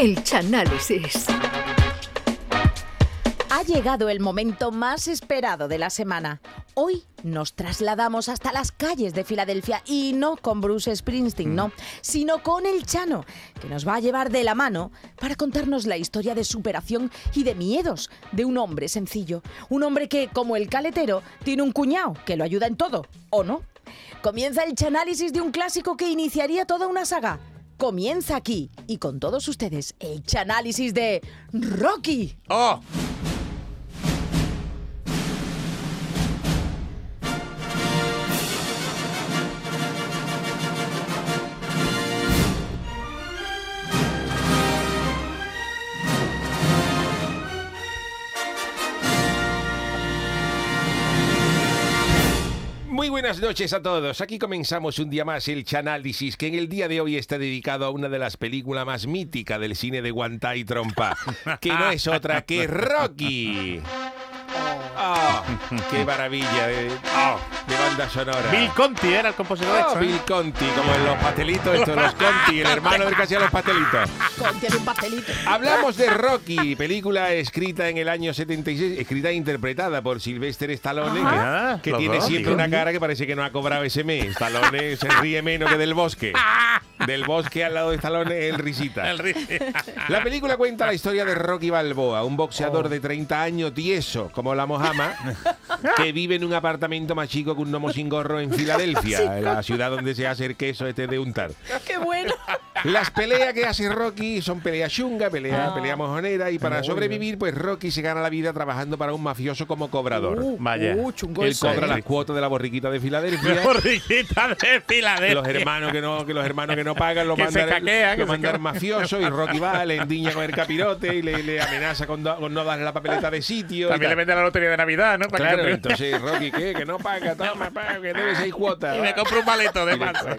El Chanálisis. Ha llegado el momento más esperado de la semana. Hoy nos trasladamos hasta las calles de Filadelfia y no con Bruce Springsteen, no, sino con el Chano, que nos va a llevar de la mano para contarnos la historia de superación y de miedos de un hombre sencillo. Un hombre que, como el caletero, tiene un cuñado que lo ayuda en todo, ¿o no? Comienza el chanálisis de un clásico que iniciaría toda una saga. Comienza aquí y con todos ustedes el chanálisis de Rocky. ¡Oh! Noches a todos. Aquí comenzamos un día más el Chanálisis, que en el día de hoy está dedicado a una de las películas más míticas del cine de Guantá y Trompa, que no es otra que Rocky. ¡Oh! ¡Qué maravilla de, oh, de banda sonora! Bill Conti era el compositor de Oh, esto. ¿eh? Bill Conti, como en los pastelitos, estos los Conti, el hermano del que hacía los pastelitos. Contiene un pastelito. Hablamos de Rocky, película escrita en el año 76, escrita e interpretada por Sylvester Stallone, Ajá. que, que Los tiene dos, siempre una cara que parece que no ha cobrado ese mes. Stallone se ríe menos que del bosque. Del bosque al lado de Stallone, el risita. El ri- La película cuenta la historia de Rocky Balboa, un boxeador de 30 años tieso, como la Mojama, que vive en un apartamento más chico que un gnomo sin gorro en Filadelfia, en la ciudad donde se hace el queso este de untar. ¡Qué bueno! Las peleas que hace Rocky son peleas chunga, pelea, pelea mojonera y para sobrevivir, pues Rocky se gana la vida trabajando para un mafioso como cobrador. Uh, Vaya. uh, chungo Él cobra las cuotas de la borriquita de Filadelfia. Borriquita de Filadelfia. Los hermanos que no, que los hermanos que no pagan lo Que se mandan, caquea, que lo mandan caquea. mafioso y Rocky va, le endiña con el capirote y le, le amenaza con, do- con no darle la papeleta de sitio. y También le vende la lotería de Navidad, ¿no? Para Claro, que entonces Rocky, ¿qué? Que no paga, toma, paga, que debe seis cuotas. Y me compro un paleto de.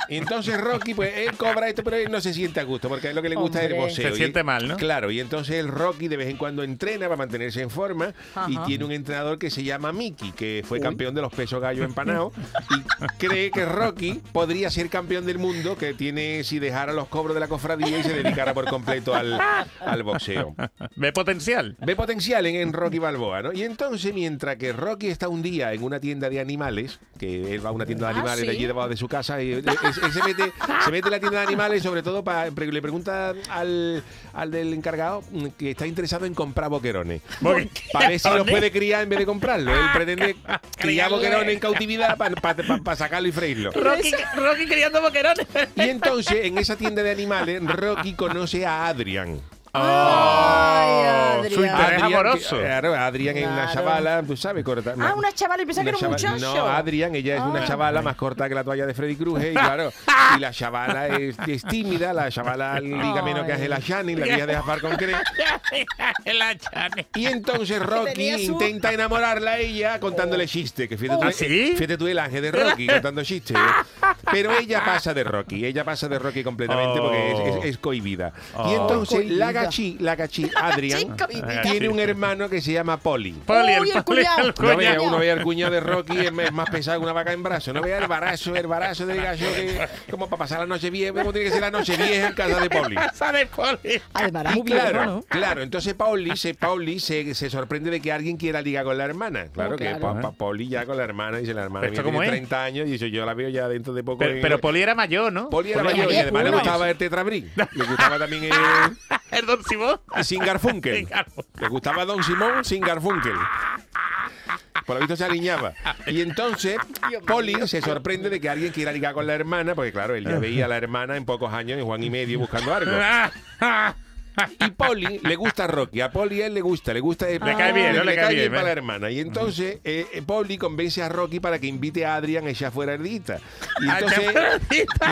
Y entonces Rocky, pues él cobra esto, pero él no se siente a gusto, porque es lo que le gusta es el boxeo. Se Y- siente mal, ¿no? Claro, y entonces el Rocky de vez en cuando entrena para mantenerse en forma y tiene un entrenador que se llama Mickey, que fue campeón de los pesos gallo empanados y cree que Rocky podría ser campeón del mundo, que tiene si dejara los cobros de la cofradía y se dedicara por completo al, al boxeo. Ve potencial. Ve potencial en, en Rocky Balboa, ¿no? Y entonces, mientras que Rocky está un día en una tienda de animales, que él va a una tienda de Ah, animales de allí debajo de su casa, y él, él- él se, mete, se mete en la tienda de animales, sobre todo le pregunta al, al del encargado mm, que está interesado en comprar boquerones. Porque- Para ver si los puede criar en vez de comprarlo. Él pretende criar boquerones en cautividad para sacarlo y freírlo. Rocky, Rocky criando boquerones. Y entonces, en esa tienda de animales, Rocky conoce a Adrian. Ay, Su Adrián. interés amoroso. que- Claro, Adrian es una Claro. chavala, tú sabes, corta. Ah, una chavala, y pensaba que era un chavala- muchacho. No, Adrian, ella es una Ah. chavala más corta que la toalla de Freddy Krueger, y claro, y la chavala es, es tímida, la chavala liga menos que Ay. Angela Channing, la vieja de Jafar con Cre. La chane. Y entonces Rocky tenía su- intenta enamorarla a ella contándole chistes, que fíjate, tú, ¿Ah, sí? fíjate tú el ángel de Rocky contando chistes. ¿eh? Pero ella pasa de Rocky, ella pasa de Rocky completamente porque es, es- es cohibida. Y Oh. entonces la Gachi, la gachi Adrian vivida. tiene un hermano que se llama Polly. Poli, Uy, el poli, cuñado. No vea, uno ve al cuñado de Rocky, es es más pesado que una vaca en brazo. No vea el barazo, el barazo de gallo que como para pasar la noche vieja, como tiene que ser la noche vieja en casa de Polly. Casa de Poli. Además, era Y muy viejo, claro, ¿no? claro, entonces Pauli, se, Pauli se, se sorprende de que alguien quiera ligar con la hermana. Claro Oh, que claro. pa, pa- Pauli ya con la hermana, dice la hermana, ¿Esto mía cómo tiene es? 30 años y dice, yo la veo ya dentro de poco. Pero, en- pero Poli era mayor, ¿no? Poli era Poli mayor y además le gustaba el tetrabrí. Le gustaba también el, El Don Simón. el Sin Garfunkel. Sin Garfunkel. Le gustaba Don Simón sin Garfunkel. Por lo visto se aliñaba. Y entonces, Poli se sorprende de que alguien quiera ligar con la hermana, porque claro, él ya veía a la hermana en pocos años, en Juan y medio, buscando algo. Y Poli le gusta a Rocky. A Poli a él le gusta, le gusta. Le cae bien, ¿no? Le cae bien, para ¿eh? la hermana. Y entonces eh, eh, Poli convence a Rocky para que invite a Adrian a echar fuera ardita. Y A entonces,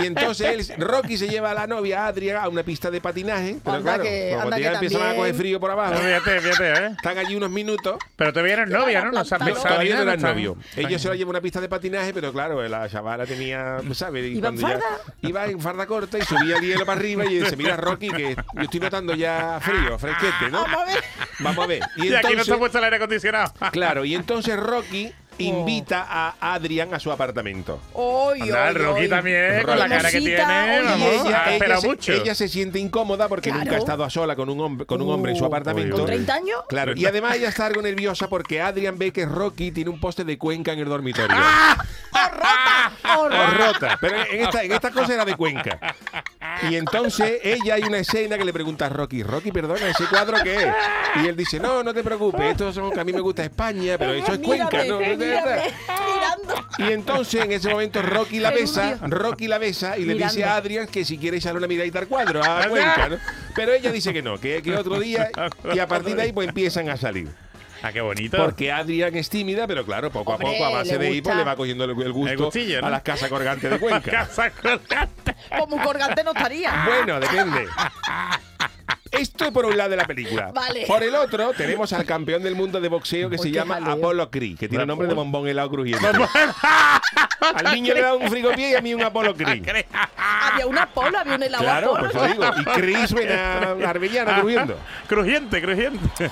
y entonces él- Rocky se lleva a la novia a Adrian a una pista de patinaje. Pero Anda claro, que- que ya empiezan a coger frío por abajo. Fíjate, fíjate, ¿eh? Están allí unos minutos. Pero todavía eran novia, ¿no? No se todavía no eran novios. Ellos se la llevan a una pista de patinaje, pero claro, la chavala tenía, ¿sabes? Y ¿Iba en cuando ya- farda? iba en farda corta y subía el hielo para arriba y dice, mira Rocky, que yo estoy notando ya frío, fresquete, ¿no? Vamos a ver. Vamos a ver. Y Y aquí no entonces, se ha puesto el aire acondicionado. claro, y entonces Rocky invita a Adrián a su apartamento. Oy, Anda, el oy, Rocky oy. también, con la cara que tiene, vamos, Y ella, ha ella esperado se, mucho. ella se siente incómoda porque Claro. nunca ha estado a sola con un hombre, con un hombre en su Uh, apartamento. ¿Con 30 años? Claro, y además ella está algo nerviosa porque Adrián ve que Rocky tiene un poste de Cuenca en el dormitorio. ¡Oh, O rota! rota. Pero en esta, en esta cosa era de Cuenca. Y entonces ella hay una escena que le pregunta a Rocky, Rocky, perdona, ¿ese cuadro qué es? Y él dice, no, no te preocupes, esto son que a mí me gusta España, pero eso es Cuenca, ¿no? Y entonces en ese momento Rocky la besa. Rocky la besa y le dice a Adrián que si quiere echarle una miradita al cuadro, a Cuenca, ¿no? Pero ella dice que no, que, que otro día y a partir de ahí pues empiezan a salir. Ah, qué bonito. Porque Adrián es tímida, pero claro, poco Hombre, a poco a base de hipo le va cogiendo el, el gusto El gustillo, ¿no? a las casas colgantes de Cuenca. Casa colgante. Como un colgante no estaría. Bueno, depende. Esto por un lado de la película. Vale. Por el otro, tenemos al campeón del mundo de boxeo que Uy, se llama jaleo. Apollo Creed, que tiene nombre de bombón helado crujiente. Al niño le da un frigopié y a mí un Apollo Creed. Había una Apolo, había un helado Claro, Apolo. pues lo digo. Y Creed suena a arbellana crujiendo. Crujiente, crujiente.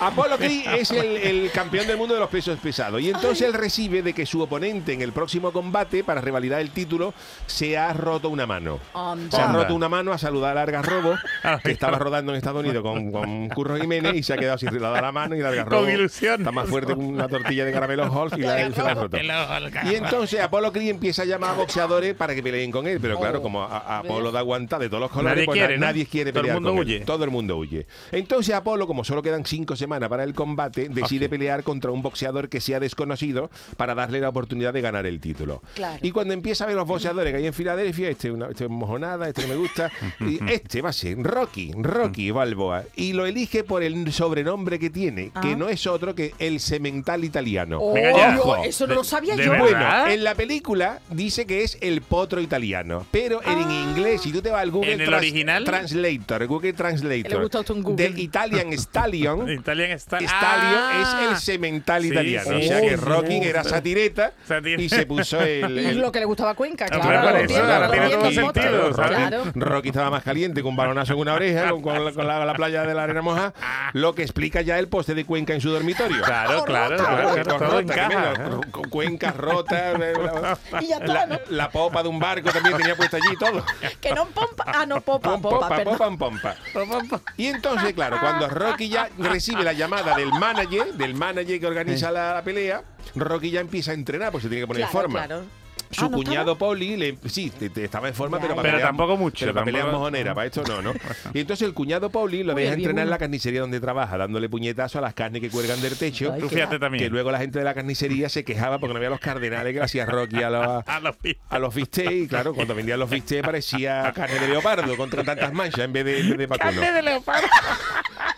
Apollo Creed es el, el campeón del mundo de los pesos pesados. Y entonces él recibe de que su oponente en el próximo combate, para revalidar el título, se ha roto una mano. Anda. Se ha roto una mano a saludar a Algarrobo, Ay, que estaba no. Rodando en Estados Unidos con, con Curro Jiménez y se ha quedado sin dar la mano y el Algarrobo Con ilusión. está más fuerte que una tortilla de caramelo Halls y la, él se la ha roto. Y entonces Apolo Creed empieza a llamar a boxeadores para que peleen con él, pero claro, Oh. como a, a Apolo da aguanta de todos los colores, Nadie pues quiere, na- ¿no? nadie quiere Todo el pelear mundo con él. huye. Todo el mundo huye. Entonces Apolo, como solo quedan cinco semanas para el combate, decide Ok. pelear contra un boxeador que sea desconocido para darle la oportunidad de ganar el título. Claro. Y cuando empieza a ver los boxeadores que hay en Filadelfia, este, una, este es mojonada, este no me gusta, y este va a ser Rocky, Rocky Balboa. Y lo elige por el sobrenombre que tiene, que Ah. no es otro que el semental italiano. Oh, yo- eso no lo sabía de yo. verdad. Bueno, en la película dice que es el potro italiano, pero en Ah. inglés, si tú te vas al Google ¿En el original? Translator, Google Le Translator, de Italian Stallion, Italian. Stallion Ah. es el semental Sí, italiano. sí, o sea que sí, Rocky sí. era satireta Satir- y se puso el. Y el- lo que le gustaba a Cuenca, Ah, eso, tiene todo sentido, Rocky. Claro. Rocky estaba más caliente con un balonazo en una oreja, con, con la, con la- la playa de la arena moja, lo que explica ya el poste de Cuenca en su dormitorio. Claro, claro, Claro, todo rota, encaja. con cuencas rotas, Y ya está, la, ¿no? la popa de un barco también tenía puesta allí y todo. Que no pompa. Ah, no, popa, Pom, popa, pompa, perdón. pompa, pompa. Y entonces, claro, cuando Rocky ya recibe la llamada del manager, del manager que organiza la, la pelea, Rocky ya empieza a entrenar, pues se tiene que poner en forma. claro. Su Ah, ¿no cuñado Poli, le, sí, te- te- estaba en forma, Ya, pero ya. para Pero pelear- tampoco mucho, Pero para pelear mojonera, para esto no, ¿no? Y entonces el cuñado Poli lo Uy, deja entrenar en la carnicería donde trabaja, dándole puñetazo a las carnes que cuelgan del techo. Ay, Tú fíjate también. Que luego la gente de la carnicería se quejaba porque no había los cardenales que hacía Rocky a los, A los pi- a los bistecs. Y claro, cuando vendían los bistecs parecía carne de leopardo con tantas manchas en vez de, en vez de vacuno. Carne de leopardo.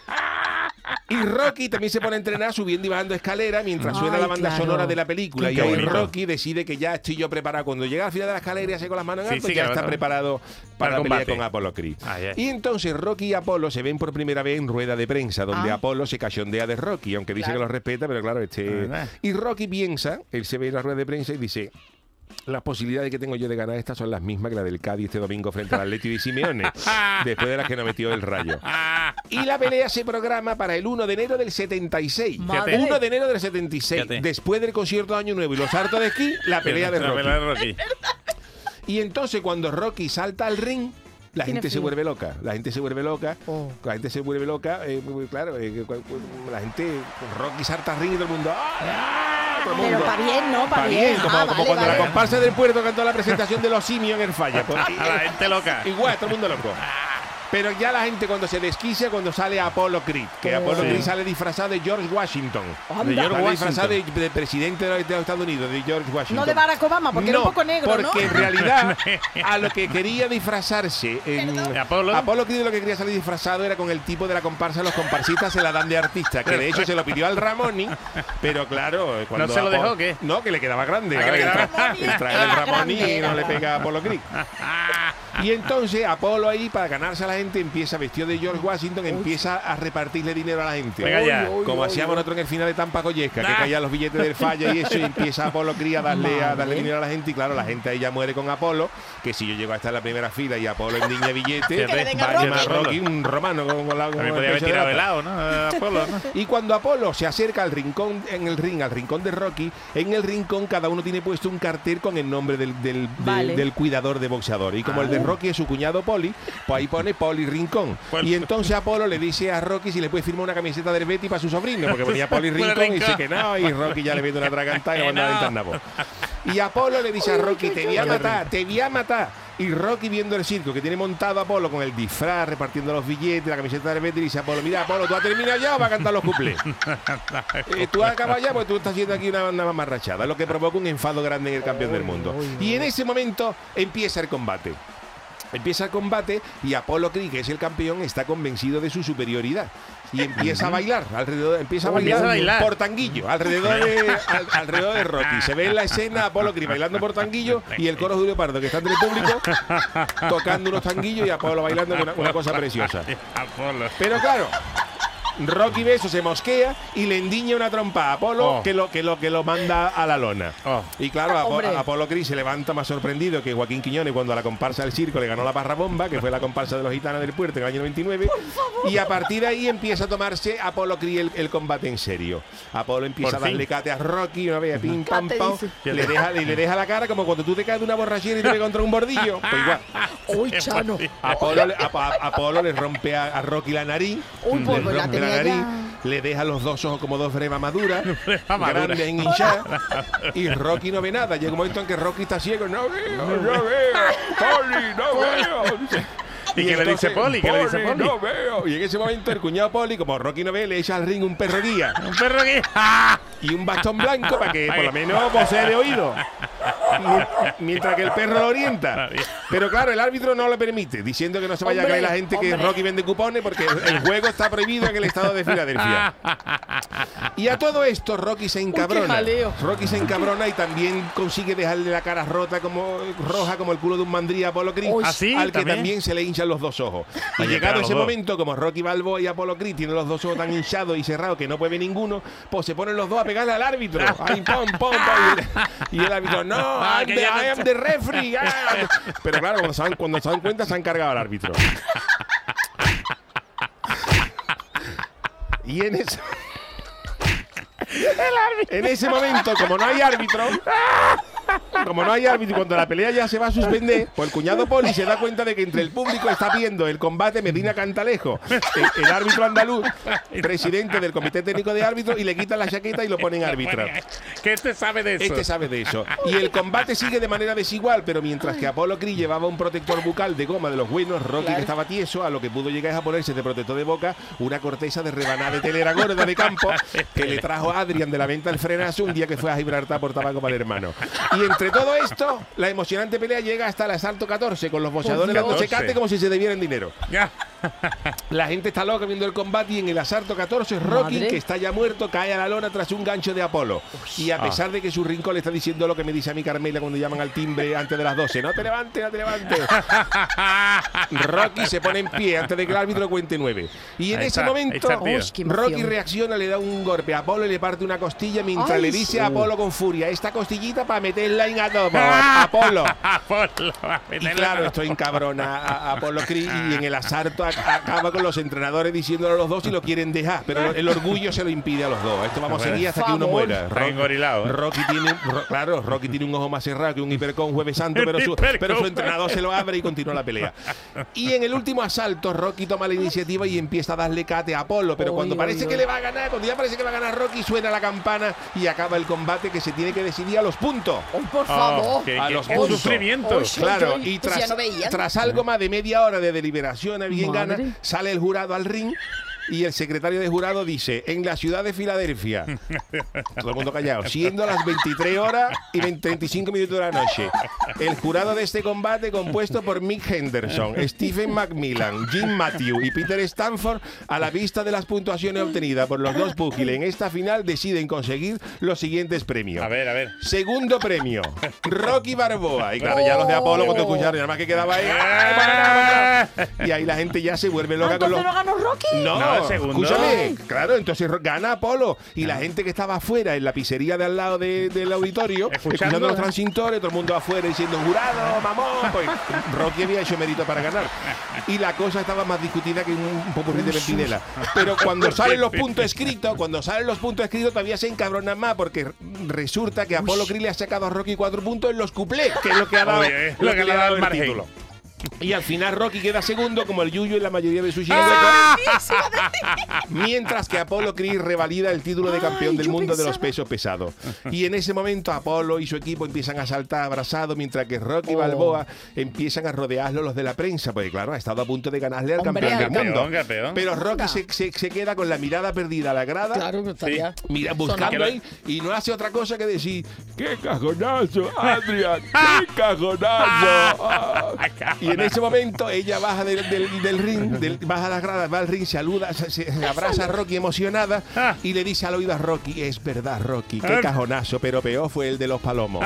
Y Rocky también se pone a entrenar subiendo y bajando escaleras mientras suena Ay, la banda claro. sonora de la película. Qué y ahí bonito. Rocky decide que ya estoy yo preparado. Cuando llega al final de la escalera y hace con las manos en alto, sí, ya está preparado para, para con Apolo Creed. Y entonces Rocky y Apolo se ven por primera vez en rueda de prensa, donde Ah. Apolo se cachondea de Rocky, aunque dice Claro. que lo respeta, pero claro, este. Ah, Y Rocky piensa, él se ve en la rueda de prensa y dice. Las posibilidades que tengo yo de ganar estas son las mismas que las del Cádiz este domingo frente al Atleti de Simeone, después de las que nos metió el rayo. Y la pelea se programa para el 1 de enero del 76. Madre. 1 de enero del 76. Fíjate. Después del concierto de Año Nuevo y los hartos de esquí, la pelea de La Rocky. pelea de Rocky. Y entonces cuando Rocky salta al ring, la gente se vuelve loca. La gente se vuelve loca. Oh. La gente se vuelve loca. eh, muy claro, eh, la gente, Rocky salta al ring y todo el mundo. ¡ah! Todo el Pero mundo. para bien, ¿no? Para Pa' bien. como, Ah, como vale, cuando la vale. comparsa del puerto cantó la presentación de los simios en el falla. Pues, A la gente loca. Igual, todo el mundo loco. Pero ya la gente cuando se desquicia cuando sale Apollo Creed, que Oh. Apollo Sí. Creed sale disfrazado de George Washington. Anda. De George Sale disfrazado de, Washington. de presidente de los, Estados Unidos, de George Washington. No de Barack Obama, porque era un poco negro, ¿no? porque en realidad a lo que quería disfrazarse en ¿De Apolo? Apolo Creed lo que quería salir disfrazado era con el tipo de la comparsa los comparsistas se la dan de artista, que de hecho se lo pidió al Ramoni, pero claro, cuando ¿No se lo Apolo- dejó qué? No, que le quedaba grande. Ah, que le el, quedaba tra- el traje del Era Ramoni grande, no le pega a Apolo Creed. Y entonces Apolo ahí para ganarse a la gente, empieza vestido de George Washington, empieza a repartirle dinero a la gente. Venga ya. Como hacíamos nosotros en el final de Tampa Collesca, que Ah. caían los billetes del falla y eso, y empieza Apolo Cría a darle, a darle dinero a la gente, y claro, la gente ahí ya muere con Apolo, que si yo llego a estar en la primera fila y Apolo endiña billete, Que le den a vaya Rocky. más Rocky, un romano con, con la con podía haber de tirado lata. helado, ¿no? Apolo, ¿no? Y cuando Apolo se acerca al rincón, en el ring, al rincón de Rocky, en el rincón cada uno tiene puesto un cartel con el nombre del, del, del- Vale. del cuidador de boxeador. Y como el de Rocky es su cuñado Poli, pues ahí pone Poli Rincón. Y entonces Apolo le dice a Rocky si le puede firmar una camiseta del Betty para su sobrino, porque ponía Poli Rincón y dice que no, y Rocky ya le mete una tragantada y lo manda a. Y Apolo le dice a Rocky, te voy a matar, te voy a matar. Y Rocky viendo el circo que tiene montado a Apolo con el disfraz, repartiendo los billetes, la camiseta de Betty, dice Apolo, mira Apolo, ¿tú has terminado ya o vas a cantar los cuplés? Eh, tú acabas ya porque tú estás haciendo aquí una, una mamarrachada, lo que provoca un enfado grande en el campeón del mundo. Y en ese momento empieza el combate. Empieza el combate y Apolo Creed, que es el campeón, está convencido de su superioridad. Y empieza a bailar, alrededor, empieza a empieza bailar, a bailar. por tanguillo, alrededor de, al- alrededor de Rocky. Se ve en la escena Apolo Creed bailando por tanguillo y el coro de Julio Pardo, que está entre el público, tocando unos tanguillos y Apolo bailando, una, una cosa preciosa. Apolo. Pero claro, Rocky ve eso, se mosquea y le endiña una trompa a Apolo Oh. que, lo, que, lo, que lo manda a la lona. Oh. Y claro, Apo- Hombre. Apolo Cris se levanta más sorprendido que Joaquín Quiñones cuando a la comparsa del circo le ganó la parra bomba, que fue la comparsa de los gitanos del puerto en el año 99. Y a partir de ahí empieza a tomarse Apolo Cris el, el combate en serio. Apolo empieza Por a darle fin. cate a Rocky, una vez, pim, pam, pam. Le deja, y le deja la cara como cuando tú te caes de una borrachera y te contra un bordillo. Pues igual. Uy, Chano. Apolo, le- a- a- Apolo le rompe a, a Rocky la nariz, Uy, pues, le pues, la rompe la tenía nariz, ya. le deja los dos ojos como dos brevas maduras, grandes en hinchada, y Rocky no ve nada. Llega un momento en que Rocky está ciego, no veo, no veo, Poli, no veo. ¿Y qué le dice Poli? ¿Qué le dice Poli? No veo. Y en ese momento el cuñado Poli, como Rocky no ve, le echa al ring un perro guía Un perro aquí. ¡Ah! y un bastón blanco para que por lo menos posee de oído. Mi- Mientras que el perro lo orienta. Pero claro, el árbitro no lo permite, diciendo que no se vaya Hombre, a caer la gente que hombre. Rocky vende cupones porque el juego está prohibido en el estado de Filadelfia. Y a todo esto Rocky se encabrona. jaleo. Rocky se encabrona y también consigue dejarle la cara rota como roja como el culo de un mandrí a Apolo Creed, Uy. ¿Ah, sí? al que ¿También? también se le los dos ojos. Y llegado ese momento, como Rocky Balboa y Apolo Creed tienen los dos ojos tan hinchados y cerrados que no puede ver ninguno, pues se ponen los dos a pegarle al árbitro. Ay, pom, pom, pom. Y, el, y el árbitro, no, Ah, I'm the- I am the referee. ah". Pero claro, cuando se, dan, cuando se dan cuenta, se han cargado al árbitro. Y en ese. En ese momento, como no hay árbitro, como no hay árbitro, y cuando la pelea ya se va a suspender, pues el cuñado Poli se da cuenta de que entre el público está viendo el combate Medina Cantalejo, el, el árbitro andaluz, presidente del comité técnico de árbitros, y le quitan la chaqueta y lo ponen árbitro. ¿Qué este sabe de eso? Este sabe de eso. Y el combate sigue de manera desigual, pero mientras que Apolo Creed llevaba un protector bucal de goma de los buenos, Rocky que estaba tieso, a lo que pudo llegar es a ponerse de protector de boca una corteza de rebanada de telera gorda de campo que le trajo a Adrian de la venta del frenazo un día que fue a Gibraltar por tabaco para el hermano. Y entre todo esto, la emocionante pelea llega hasta el asalto 14, con los boxeadores Dios. dándose cate como si se debieran dinero. Ya. La gente está loca viendo el combate y en el asalto 14 Rocky, Madre. que está ya muerto, cae a la lona tras un gancho de Apolo. Y a pesar de que su rincón le está diciendo lo que me dice a mi Carmela cuando llaman al timbre antes de las 12, no te levantes, no te levantes. Rocky se pone en pie antes de que el árbitro cuente nueve. Y en Ahí ese está, ahí momento está tío. Rocky reacciona, le da un golpe a Apolo y le parte una costilla mientras Ay, le dice a Apolo con furia, esta costillita para meterla en adobo, Apolo. Apolo. Y claro, esto encabrona a, a Apolo Creed y en el asalto acaba con los entrenadores diciéndole a los dos si lo quieren dejar, pero el orgullo se lo impide a los dos. Esto vamos a seguir hasta que uno muera. Engorilado, ¿eh? Rocky tiene, Ro- claro, Rocky tiene un ojo más cerrado que un hipercón jueves santo, pero su, pero su entrenador se lo abre y continúa la pelea. Y en el último asalto, Rocky toma la iniciativa y empieza a darle cate a Apolo, pero cuando parece que le va a ganar, cuando ya parece que va a ganar Rocky, suena la campana y acaba el combate que se tiene que decidir a los puntos. Uy, por Oh, favor. A los puntos. sufrimiento. Claro, y tras, no algo más de media hora de deliberación Madre. sale el jurado al ring y el secretario de jurado dice, en la ciudad de Filadelfia, todo el mundo callado, siendo las 23 horas y 20 35 minutos de la noche, el jurado de este combate compuesto por Mick Henderson, Stephen Macmillan, Jim Matthew y Peter Stanford, a la vista de las puntuaciones obtenidas por los dos púgiles en esta final, deciden conseguir los siguientes premios. A ver, a ver. Segundo premio, Rocky Barboa. Y claro, ya los de Apolo cuando escucharon, y nada más que quedaba ahí. Y ahí la gente ya se vuelve loca con los. ¿Entonces no ganó Rocky? No, No, el segundo. escúchame, claro, entonces gana Apolo y la gente que estaba afuera en la pizzería de al lado de- del auditorio, Escuchando. los transintores, todo el mundo afuera diciendo jurado, mamón, pues Rocky había hecho mérito para ganar. Y la cosa estaba más discutida que un popurrí de Pimpinela. Pero cuando salen los puntos escritos, cuando salen los puntos escritos todavía se encabronan más porque resulta que Apolo Creed le ha sacado a Rocky cuatro puntos en los cuplés, que es lo que ha dado, Oye, es lo que le ha dado el margen. título. Y al final Rocky queda segundo como el Yuyu en la mayoría de sus. ¡Ah! Mientras que Apolo Creed revalida el título de campeón Ay, del mundo de los pesos pesados. Y en ese momento Apolo y su equipo empiezan a saltar abrazados, mientras que Rocky Oh. Balboa empiezan a rodearlo los de la prensa, porque claro, ha estado a punto de ganarle al Hombre, campeón del mundo. campeón, campeón. Pero Rocky se, se- se queda con la mirada perdida a la grada. Claro que estaría. Mira, buscando ahí y no hace otra cosa que decir ¡Qué cajonazo, Adrián! ¡Qué cajonazo! Y en ese momento ella baja del, del- del ring, del- baja las gradas, va al ring, saluda, se, se abraza a Rocky emocionada y le dice al oído a Rocky, es verdad, Rocky, qué cajonazo, pero peor fue el de los palomos.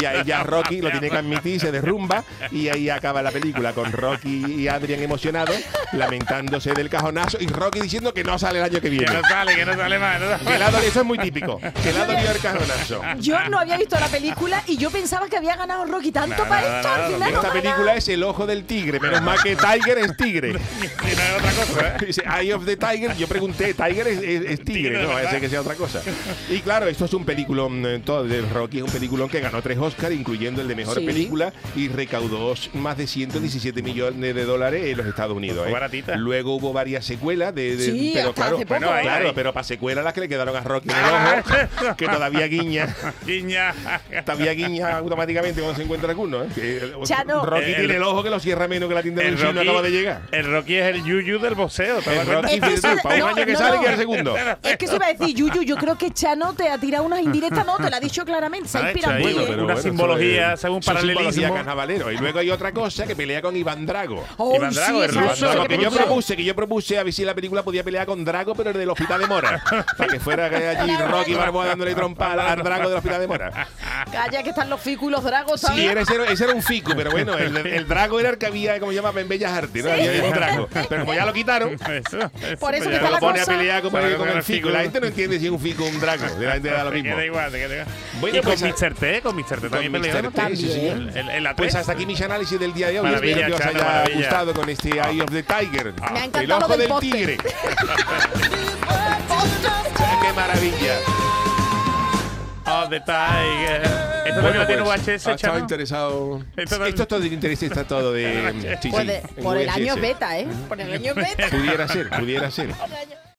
Y ahí ya Rocky lo tiene que admitir, se derrumba y ahí acaba la película con Rocky y Adrián emocionados, lamentándose del cajonazo y Rocky diciendo que no sale el año que Que viene. no sale, que no sale más. no sale Que la eso es muy típico. Que la dolió el cajonazo. Yo no había visto la película y yo pensaba que había ganado Rocky tanto Nada, para esto. nada, al final no Esta película es El ojo del tigre. Menos mal que Tiger es tigre. Y no es otra cosa, ¿eh? Dice Eye of the Tiger. Yo pregunté, Tiger es, es- es tigre, Tigre, no, ¿verdad? ese que sea otra cosa. Y claro, esto es un peliculón, eh, todo de Rocky es un peliculón que ganó tres Oscars, incluyendo el de mejor Sí. película, y recaudó más de 117 millones de dólares en los Estados Unidos. Fue ¿eh? baratita. Luego hubo varias secuelas de, de- Sí, pero hasta claro, hace poco, bueno, claro, Ahí. pero para secuelas las que le quedaron a Rocky en el ojo, que todavía guiña. Guiña. Todavía guiña automáticamente cuando se encuentra alguno. ¿eh? Que, Chano. Rocky El- tiene el ojo que lo cierra menos que la tienda del El chino Rocky, acaba de llegar. el Rocky es el yuyu del boxeo. ¿te El? Rocky, Es que para un no, año que no, sale no. queda el segundo. Es que se iba a decir, Yuyu, yo creo que Chano te ha tirado unas indirectas, no, te la ha dicho claramente, se Ha hecho inspirado una- simbología, según paralelismo. carnavalero. Y luego hay otra cosa que pelea con Iván Drago. Oh, Iván Drago, el Drago, que que yo propuse, que yo propuse a ver si la película podía pelear con Drago, pero el del Hospital de Mora. para que fuera allí Rocky Balboa dándole trompa al Drago del Hospital de Mora. Calla, que están los ficus y los dragos, Sí, ¿sabes? era, ese, era, un fico, pero bueno, el, el Drago era que había, como se llama, en Bellas Artes, ¿no? Había un Drago. Pero como ya lo quitaron, Eso, eso, Por eso pues que está lo la pone a cosa- pelear con, Para el- que con el fico. La gente no entiende si es un fico o un drago. De la gente da lo mismo. queda igual, te queda igual. Bueno, y con pues, Mr. T, con Mr. T también. T, sí, sí. El- el- el Pues A3. hasta aquí mis análisis del día de hoy. Maravilla, Espero que os haya maravilla. gustado con este Eye of the Tiger. Me ha el ojo lo del tigre. ¡Qué maravilla! Oh, the Tiger. ¿Esto también lo tiene pues, VHS, ha estado Chano? interesado. Esto Esto, todo de interés, está todo de. Sí, Pues sí, de- en por el año beta, ¿eh? Por el año beta. Pudiera ser, pudiera ser. Por